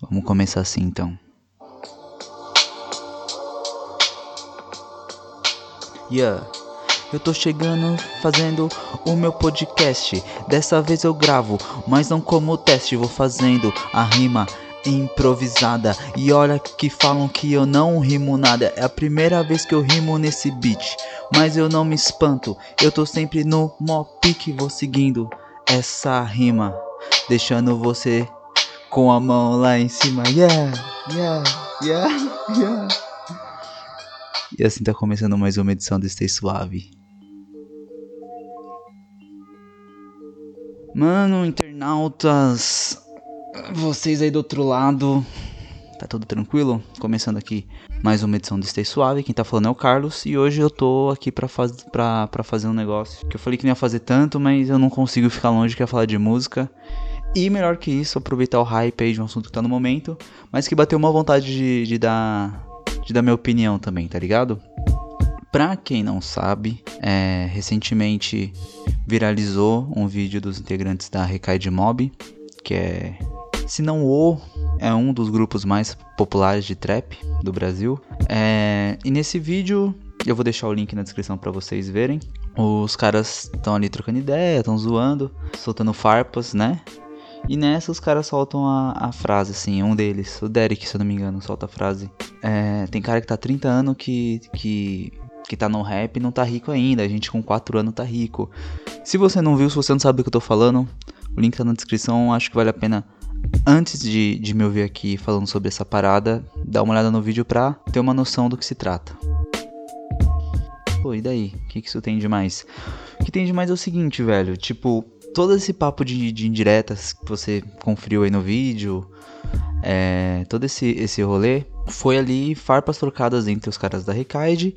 Vamos começar assim então. Yeah. Eu tô chegando fazendo o meu podcast. Dessa vez eu gravo, mas não como teste. Vou fazendo a rima improvisada. E olha que falam que eu não rimo nada. É a primeira vez que eu rimo nesse beat. Mas eu não me espanto. Eu tô sempre no mó pique. Vou seguindo essa rima. Deixando você com a mão lá em cima. Yeah, yeah, yeah, yeah. E assim tá começando mais uma edição do Stay Suave. Mano, internautas, vocês aí do outro lado, tá tudo tranquilo? Começando aqui mais uma edição do Stay Suave. Quem tá falando é o Carlos e hoje eu tô aqui pra, faz, pra, pra fazer um negócio que eu falei que não ia fazer tanto, mas eu não consigo ficar longe que ia falar de música. E melhor que isso, aproveitar o hype aí de um assunto que tá no momento, mas que bateu uma vontade de, de dar de dar minha opinião também, tá ligado? Pra quem não sabe, é, recentemente viralizou um vídeo dos integrantes da Recai de Mob, que é, se não o, é um dos grupos mais populares de trap do Brasil. É, e nesse vídeo, eu vou deixar o link na descrição para vocês verem. Os caras estão ali trocando ideia, estão zoando, soltando farpas, né? E nessa os caras soltam a, a, frase, assim, um deles, o Derek, se eu não me engano, solta a frase. É, tem cara que tá 30 anos que, que, que tá no rap e não tá rico ainda, a gente com 4 anos tá rico. Se você não viu, se você não sabe do que eu tô falando, o link tá na descrição, acho que vale a pena, antes de, de me ouvir aqui falando sobre essa parada, dar uma olhada no vídeo pra ter uma noção do que se trata. Pô, e daí? O que, que isso tem de mais? O que tem de mais é o seguinte, velho, tipo todo esse papo de, de indiretas que você conferiu aí no vídeo, é, todo esse, esse rolê, foi ali farpas trocadas entre os caras da Recaide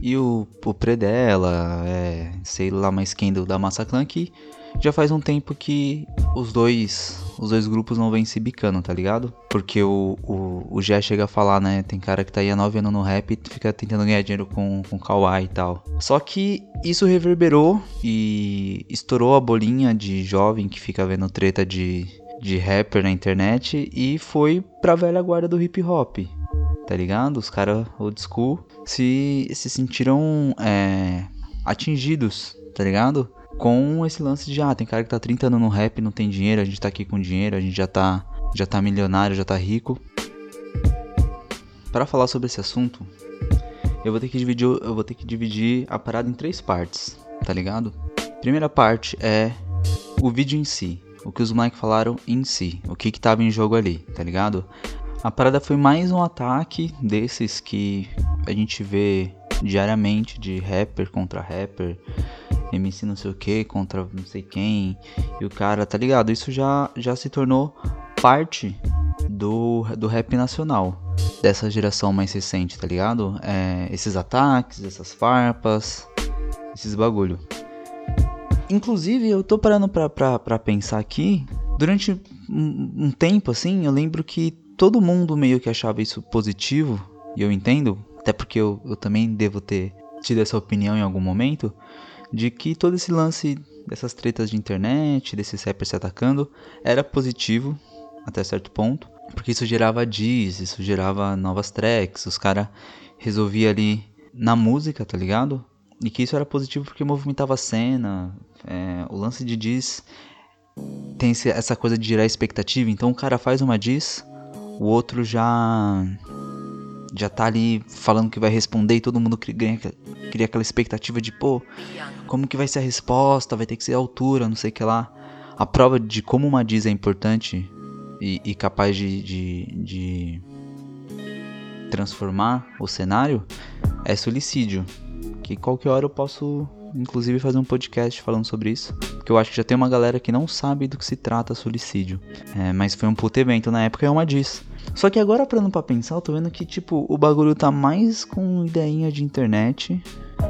e o, o Predella, é, sei lá mais quem do, da Massa Clan, que já faz um tempo que os dois os dois grupos não vêm se bicando, tá ligado? Porque o, o, o Jé chega a falar, né? Tem cara que tá aí há 9 anos no rap e fica tentando ganhar dinheiro com, com Kawaii e tal. Só que isso reverberou e estourou a bolinha de jovem que fica vendo treta de, de rapper na internet e foi pra velha guarda do hip hop. Tá ligado? Os caras old school se, se sentiram é, atingidos, tá ligado? Com esse lance de, ah, tem cara que tá 30 anos no rap, não tem dinheiro, a gente tá aqui com dinheiro, a gente já tá, já tá milionário, já tá rico. Para falar sobre esse assunto, eu vou ter que dividir, eu vou ter que dividir a parada em três partes, tá ligado? Primeira parte é o vídeo em si, o que os moleques falaram em si, o que que tava em jogo ali, tá ligado? A parada foi mais um ataque desses que a gente vê diariamente de rapper contra rapper, MC não sei o que contra não sei quem, e o cara, tá ligado? Isso já, já se tornou parte do, do rap nacional, dessa geração mais recente, tá ligado? É, esses ataques, essas farpas, esses bagulho. Inclusive, eu tô parando pra, pra, pra pensar aqui, durante um, um tempo assim, eu lembro que todo mundo meio que achava isso positivo, e eu entendo, até porque eu, eu também devo ter tido essa opinião em algum momento, de que todo esse lance dessas tretas de internet, desses rappers se atacando, era positivo até certo ponto, porque isso gerava diz, isso gerava novas tracks, os caras resolvia ali na música, tá ligado? E que isso era positivo porque movimentava a cena, é, o lance de diz tem essa coisa de gerar expectativa, então o cara faz uma diz, o outro já já tá ali falando que vai responder e todo mundo cria, cria aquela expectativa de, pô, como que vai ser a resposta, vai ter que ser a altura, não sei o que lá. A prova de como uma diz é importante e, e capaz de, de, de transformar o cenário é suicídio. Que qualquer hora eu posso, inclusive, fazer um podcast falando sobre isso. Porque eu acho que já tem uma galera que não sabe do que se trata suicídio. É, mas foi um puto evento na época, é uma diz. Só que agora, parando pra pensar, eu tô vendo que, tipo, o bagulho tá mais com ideinha de internet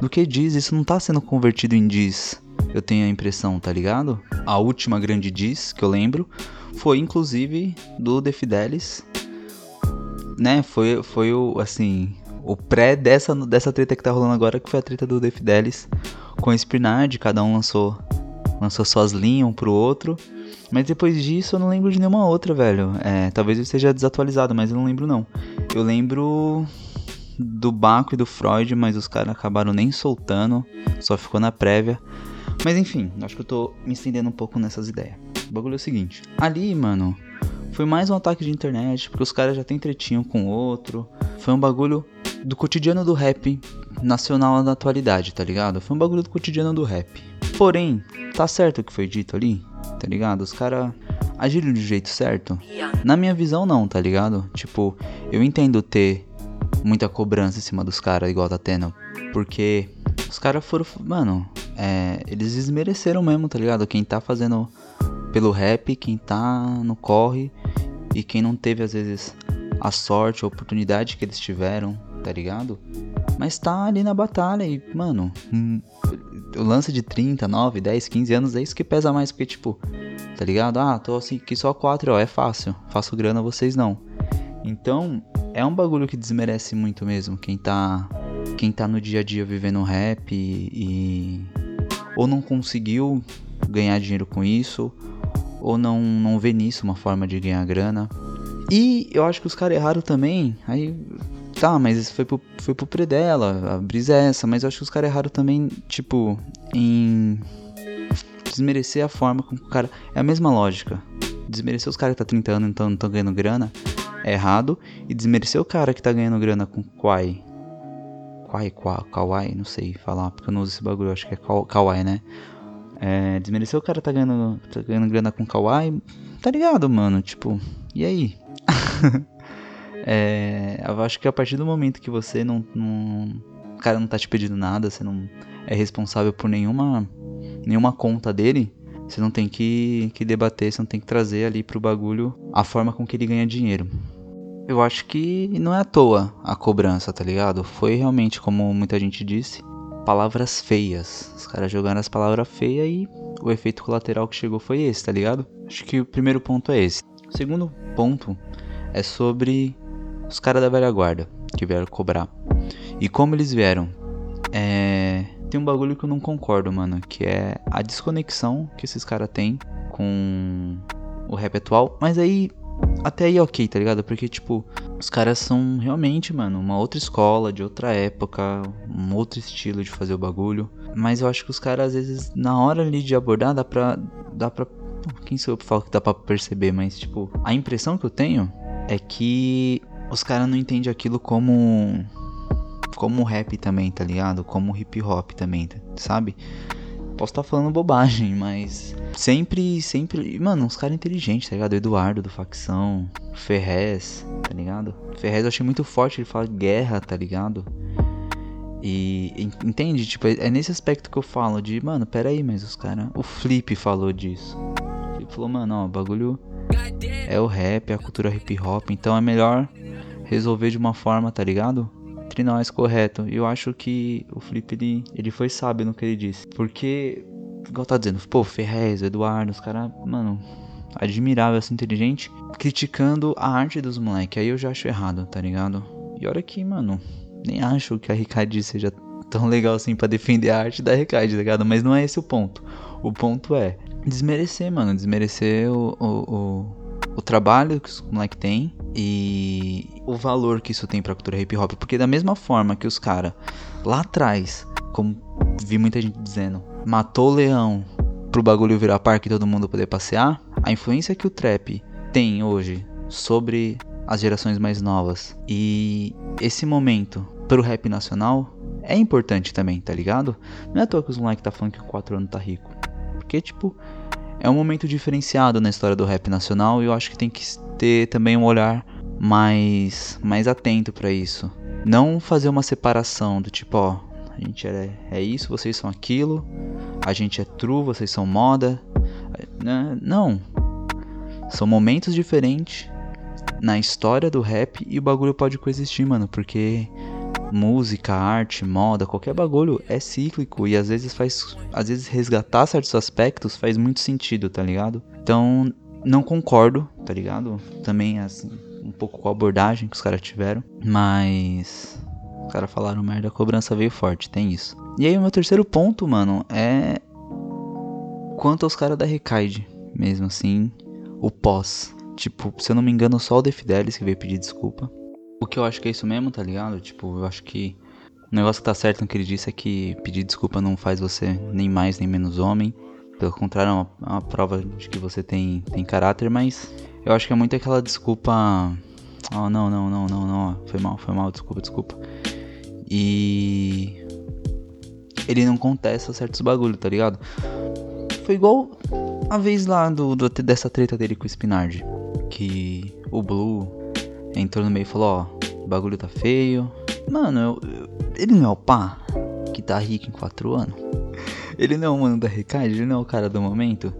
do que diz. Isso não tá sendo convertido em diz. Eu tenho a impressão, tá ligado? A última grande diz que eu lembro foi, inclusive, do The Fidelis. Né? Foi, foi o, assim, o pré dessa, dessa treta que tá rolando agora, que foi a treta do The Fidelis com a Spinard. Cada um lançou, lançou suas linhas um pro outro. Mas depois disso eu não lembro de nenhuma outra, velho. É, talvez eu esteja desatualizado, mas eu não lembro não. Eu lembro do Baco e do Freud, mas os caras acabaram nem soltando, só ficou na prévia. Mas enfim, acho que eu tô me estendendo um pouco nessas ideias. O bagulho é o seguinte: ali, mano, foi mais um ataque de internet, porque os caras já tem tretinho com o outro. Foi um bagulho do cotidiano do rap nacional na atualidade, tá ligado? Foi um bagulho do cotidiano do rap. Porém, tá certo o que foi dito ali, tá ligado? Os caras agiram de jeito certo? Na minha visão, não, tá ligado? Tipo, eu entendo ter muita cobrança em cima dos caras, igual tá tendo. Porque os caras foram. Mano, é, eles desmereceram mesmo, tá ligado? Quem tá fazendo pelo rap, quem tá no corre e quem não teve às vezes a sorte, a oportunidade que eles tiveram, tá ligado? Mas tá ali na batalha e, mano, hum, o lance de 30, 9, 10, 15 anos é isso que pesa mais, porque, tipo, tá ligado? Ah, tô assim, que só 4, ó, é fácil, faço grana, vocês não. Então, é um bagulho que desmerece muito mesmo quem tá, quem tá no dia a dia vivendo rap e, e ou não conseguiu ganhar dinheiro com isso, ou não, não vê nisso uma forma de ganhar grana. E eu acho que os caras erraram também. Aí, tá, mas isso foi pro, foi pro Predela, a brisa é essa. Mas eu acho que os caras erraram também, tipo, em desmerecer a forma como o cara. É a mesma lógica. Desmerecer os caras que tá 30 anos então não estão ganhando grana é errado. E desmerecer o cara que tá ganhando grana com Kwai. Kwai, Kawaii, não sei falar, porque eu não uso esse bagulho, acho que é Kawaii, né? É, desmerecer o cara tá ganhando, tá ganhando grana com Kawaii, tá ligado, mano? Tipo, e aí? é, eu acho que a partir do momento que você não, não. O cara não tá te pedindo nada, você não é responsável por nenhuma, nenhuma conta dele, você não tem que, que debater, você não tem que trazer ali pro bagulho a forma com que ele ganha dinheiro. Eu acho que não é à toa a cobrança, tá ligado? Foi realmente, como muita gente disse, palavras feias. Os caras jogaram as palavras feias e o efeito colateral que chegou foi esse, tá ligado? Acho que o primeiro ponto é esse. O segundo ponto é sobre os caras da velha guarda que vieram cobrar. E como eles vieram. É... Tem um bagulho que eu não concordo, mano, que é a desconexão que esses caras têm com o rap atual. Mas aí até aí ok, tá ligado? Porque, tipo, os caras são realmente, mano, uma outra escola, de outra época, um outro estilo de fazer o bagulho. Mas eu acho que os caras, às vezes, na hora ali de abordar, dá pra. dá pra. Quem sou eu pra falar que dá pra perceber? Mas, tipo, a impressão que eu tenho é que os caras não entendem aquilo como. como rap também, tá ligado? Como hip hop também, sabe? Posso estar tá falando bobagem, mas sempre, sempre. Mano, uns caras inteligentes, tá ligado? Eduardo do facção, Ferrez, tá ligado? Ferrez eu achei muito forte, ele fala guerra, tá ligado? E entende? Tipo, é nesse aspecto que eu falo de, mano, pera aí, mas os caras. O Flip falou disso. Ele falou, mano, ó, o bagulho é o rap, é a cultura hip hop, então é melhor resolver de uma forma, tá ligado? entre nós, correto. E eu acho que o Felipe, ele, ele foi sábio no que ele disse. Porque, igual tá dizendo, pô, Ferrez, Eduardo, os caras, mano, admirável, assim, inteligente, criticando a arte dos moleques. Aí eu já acho errado, tá ligado? E olha que, mano, nem acho que a Ricardo seja tão legal assim para defender a arte da Ricardo, tá ligado? Mas não é esse o ponto. O ponto é desmerecer, mano, desmerecer o, o, o o trabalho que os moleque tem e o valor que isso tem pra cultura hip hop. Porque da mesma forma que os caras lá atrás, como vi muita gente dizendo, matou o leão pro bagulho virar parque e todo mundo poder passear, a influência que o trap tem hoje sobre as gerações mais novas e esse momento pro rap nacional é importante também, tá ligado? Não é à toa que os moleques tá falando que com 4 anos tá rico. Porque, tipo, é um momento diferenciado na história do rap nacional e eu acho que tem que ter também um olhar mais, mais atento para isso. Não fazer uma separação do tipo, ó, a gente é, é isso, vocês são aquilo, a gente é true, vocês são moda. Né? Não. São momentos diferentes na história do rap e o bagulho pode coexistir, mano, porque música, arte, moda, qualquer bagulho é cíclico e às vezes faz, às vezes resgatar certos aspectos faz muito sentido, tá ligado? Então, não concordo, tá ligado? Também assim, um pouco com a abordagem que os caras tiveram, mas os caras falaram merda, a cobrança veio forte, tem isso. E aí o meu terceiro ponto, mano, é quanto aos caras da Recaide mesmo assim, o pós. Tipo, se eu não me engano, só o The Fidelis que veio pedir desculpa. O que eu acho que é isso mesmo, tá ligado? Tipo, eu acho que o negócio que tá certo no que ele disse é que pedir desculpa não faz você nem mais nem menos homem. Pelo contrário, é uma, é uma prova de que você tem, tem caráter, mas eu acho que é muito aquela desculpa. Oh, não, não, não, não, não. Foi mal, foi mal, desculpa, desculpa. E. Ele não contesta certos bagulho, tá ligado? Foi igual a vez lá do, do, dessa treta dele com o Spinard. Que o Blue entrou no meio e falou: Ó, o bagulho tá feio. Mano, eu, eu, ele não é o pá que tá rico em 4 anos. Ele não é o mano da Recade, ele não é o cara do momento.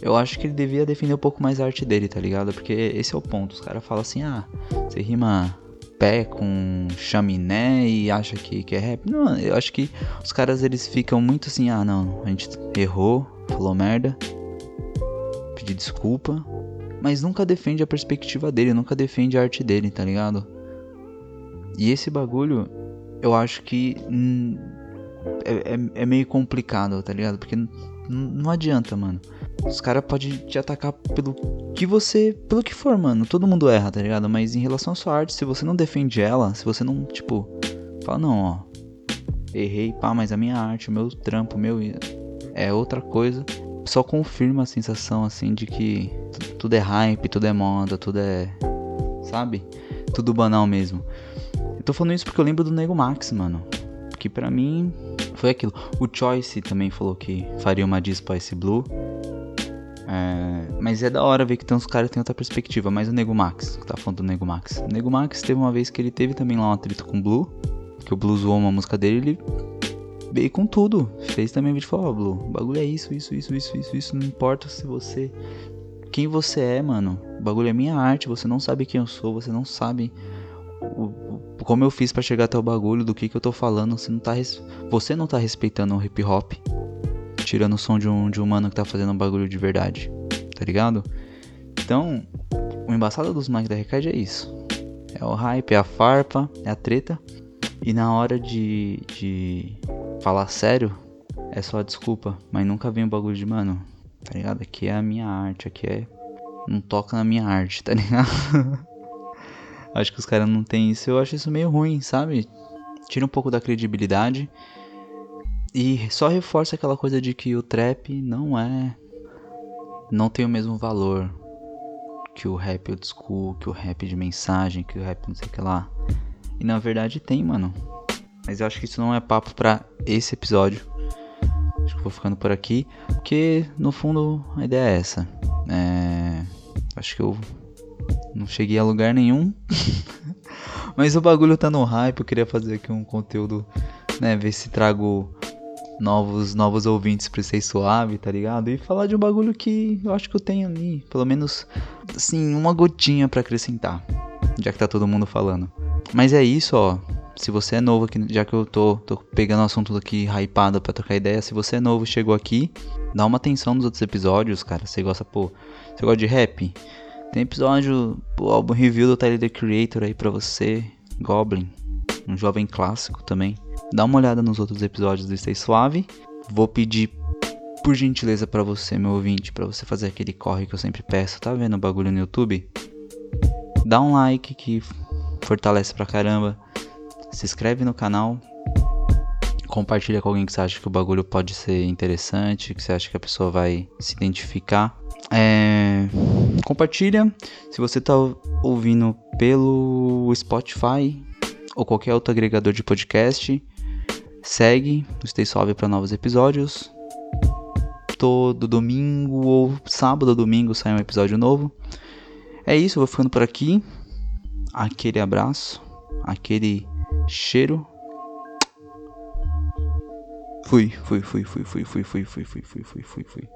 Eu acho que ele devia defender um pouco mais a arte dele, tá ligado? Porque esse é o ponto. Os caras falam assim: ah, você rima pé com chaminé e acha que, que é rap. Não, eu acho que os caras eles ficam muito assim: ah, não, a gente errou, falou merda, pedir desculpa, mas nunca defende a perspectiva dele, nunca defende a arte dele, tá ligado? E esse bagulho, eu acho que hum, é, é, é, meio complicado, tá ligado? Porque não adianta, mano. Os caras podem te atacar pelo que você. pelo que for, mano. Todo mundo erra, tá ligado? Mas em relação à sua arte, se você não defende ela, se você não, tipo, fala, não, ó. Errei, pá, mas a minha arte, o meu trampo, meu. é outra coisa só confirma a sensação assim de que tudo é hype, tudo é moda, tudo é. Sabe? Tudo banal mesmo. Tô falando isso porque eu lembro do Nego Max, mano. Que pra mim foi aquilo. O Choice também falou que faria uma diss Spice Blue. É, mas é da hora ver que tem uns caras que tem outra perspectiva. Mas o Nego Max, que tá falando do Nego Max. O Nego Max teve uma vez que ele teve também lá uma treta com o Blue. Que o Blue zoou uma música dele ele veio com tudo. Fez também vídeo e falou, ó, oh, Blue, o bagulho é isso, isso, isso, isso, isso, isso. Não importa se você. Quem você é, mano. O bagulho é minha arte, você não sabe quem eu sou, você não sabe o, como eu fiz para chegar até o bagulho, do que que eu tô falando. Você não tá, res... você não tá respeitando o hip hop. Tirando o som de um, de um mano que tá fazendo um bagulho de verdade. Tá ligado? Então, o embaçado dos Mike da Recade é isso. É o hype, é a farpa, é a treta. E na hora de, de falar sério, é só desculpa. Mas nunca vem o bagulho de, mano, tá ligado? Aqui é a minha arte, aqui é. Não toca na minha arte, tá ligado? acho que os caras não tem isso. Eu acho isso meio ruim, sabe? Tira um pouco da credibilidade. E só reforça aquela coisa de que o trap não é. Não tem o mesmo valor que o rap old school, que o rap de mensagem, que o rap não sei o que lá. E na verdade tem, mano. Mas eu acho que isso não é papo para esse episódio. Acho que vou ficando por aqui. Porque no fundo a ideia é essa. É... Acho que eu não cheguei a lugar nenhum. Mas o bagulho tá no hype. Eu queria fazer aqui um conteúdo, né? Ver se trago novos novos ouvintes pra ser suave, tá ligado? E falar de um bagulho que eu acho que eu tenho ali. Pelo menos, assim, uma gotinha para acrescentar. Já que tá todo mundo falando. Mas é isso, ó se você é novo aqui, já que eu tô, tô pegando o assunto aqui hypado pra trocar ideia, se você é novo chegou aqui, dá uma atenção nos outros episódios, cara. Você gosta, pô, você gosta de rap? Tem episódio, pô, álbum review do Tyler The Creator aí pra você, Goblin, um jovem clássico também. Dá uma olhada nos outros episódios do Stay Suave. Vou pedir por gentileza para você, meu ouvinte, para você fazer aquele corre que eu sempre peço. Tá vendo o bagulho no YouTube? Dá um like que fortalece pra caramba se inscreve no canal, compartilha com alguém que você acha que o bagulho pode ser interessante, que você acha que a pessoa vai se identificar. É... Compartilha. Se você está ouvindo pelo Spotify ou qualquer outro agregador de podcast, segue o Stay Suave para novos episódios. Todo domingo ou sábado ou domingo sai um episódio novo. É isso, vou ficando por aqui. Aquele abraço, aquele cheiro. Fui, fui, fui, fui, fui, fui, fui, fui, fui, fui, fui, fui, fui.